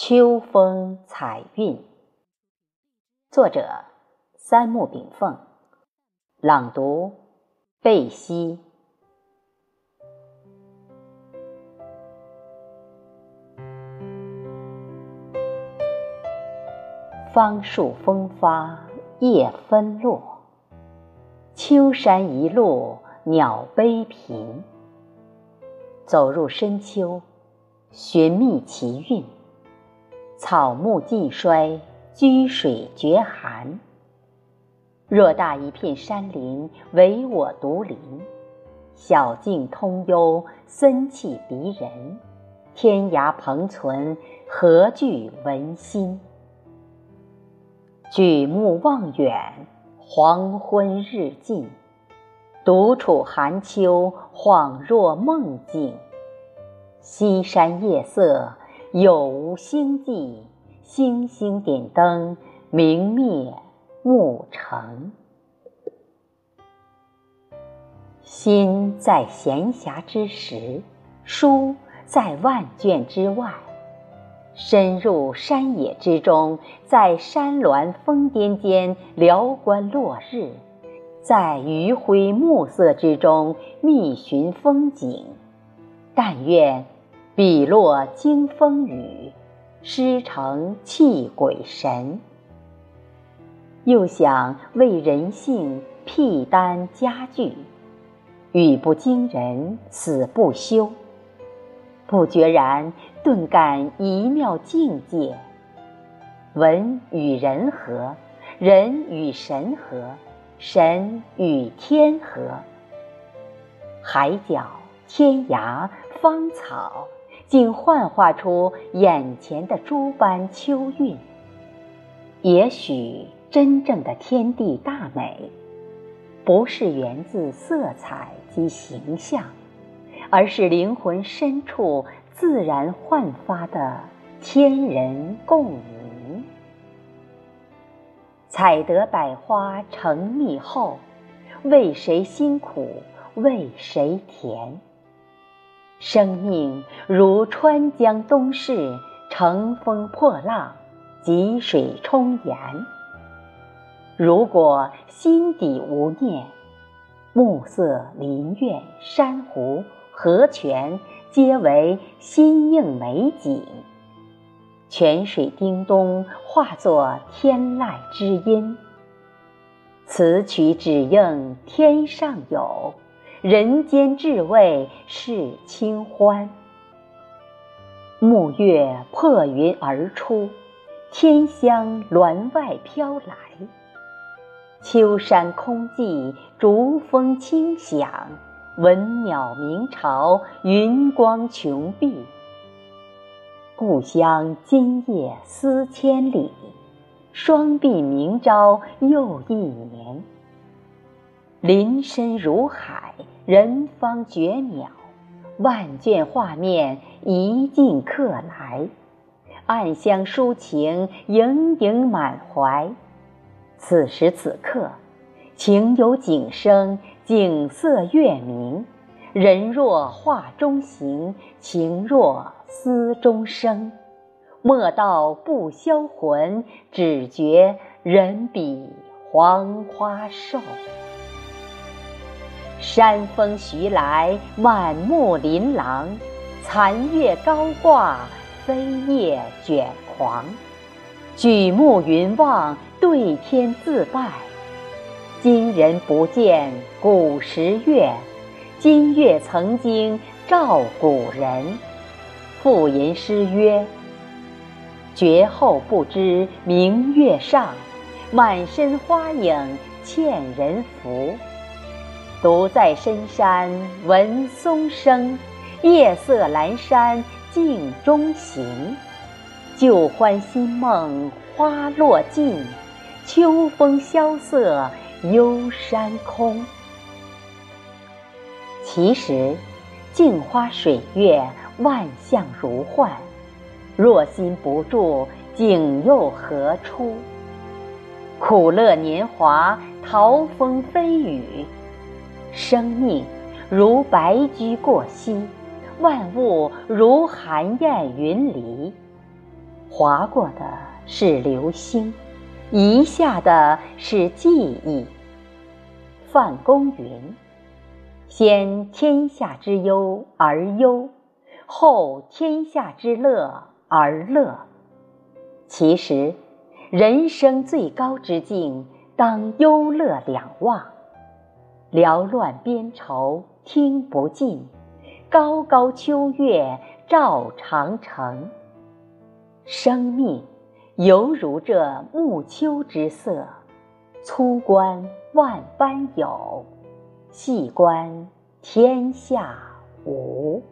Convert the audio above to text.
秋风彩韵，作者三木炳凤，朗读贝西。芳树风发叶纷落，秋山一路鸟悲频。走入深秋，寻觅奇韵。草木尽衰，居水绝寒。偌大一片山林，唯我独临。小径通幽，森气逼人。天涯蓬存，何惧闻心？举目望远，黄昏日近。独处寒秋，恍若梦境。西山夜色。有无星际，星星点灯，明灭暮成。心在闲暇之时，书在万卷之外。深入山野之中，在山峦峰巅间辽观落日，在余晖暮色之中觅寻风景。但愿。笔落惊风雨，诗成泣鬼神。又想为人性辟丹家具，语不惊人死不休。不觉然顿感一妙境界：文与人和，人与神和，神与天和。海角天涯芳草。竟幻化出眼前的诸般秋韵。也许真正的天地大美，不是源自色彩及形象，而是灵魂深处自然焕发的天人共鸣。采得百花成蜜后，为谁辛苦为谁甜？生命如川江东逝，乘风破浪，急水冲岩。如果心底无念，暮色林苑、珊瑚、河泉，皆为心应美景。泉水叮咚，化作天籁之音。此曲只应天上有。人间至味是清欢，暮月破云而出，天香峦外飘来。秋山空寂，竹风轻响，闻鸟鸣巢，云光穷碧。故乡今夜思千里，双鬓明朝又一年。林深如海，人方绝渺。万卷画面一镜刻来，暗香抒情，盈盈满怀。此时此刻，情有景生，景色月明。人若画中行，情若思中生。莫道不销魂，只觉人比黄花瘦。山风徐来，满目琳琅；残月高挂，飞叶卷狂。举目云望，对天自拜。今人不见古时月，今月曾经照古人。赋吟诗曰：“绝后不知明月上，满身花影欠人扶。”独在深山闻松声，夜色阑珊镜中行。旧欢新梦花落尽，秋风萧瑟幽山空。其实，镜花水月，万象如幻。若心不住，景又何出？苦乐年华，桃风飞雨。生命如白驹过隙，万物如寒雁云离。划过的是流星，遗下的是记忆。范公云：“先天下之忧而忧，后天下之乐而乐。”其实，人生最高之境，当忧乐两忘。缭乱边愁听不尽，高高秋月照长城。生命犹如这暮秋之色，粗观万般有，细观天下无。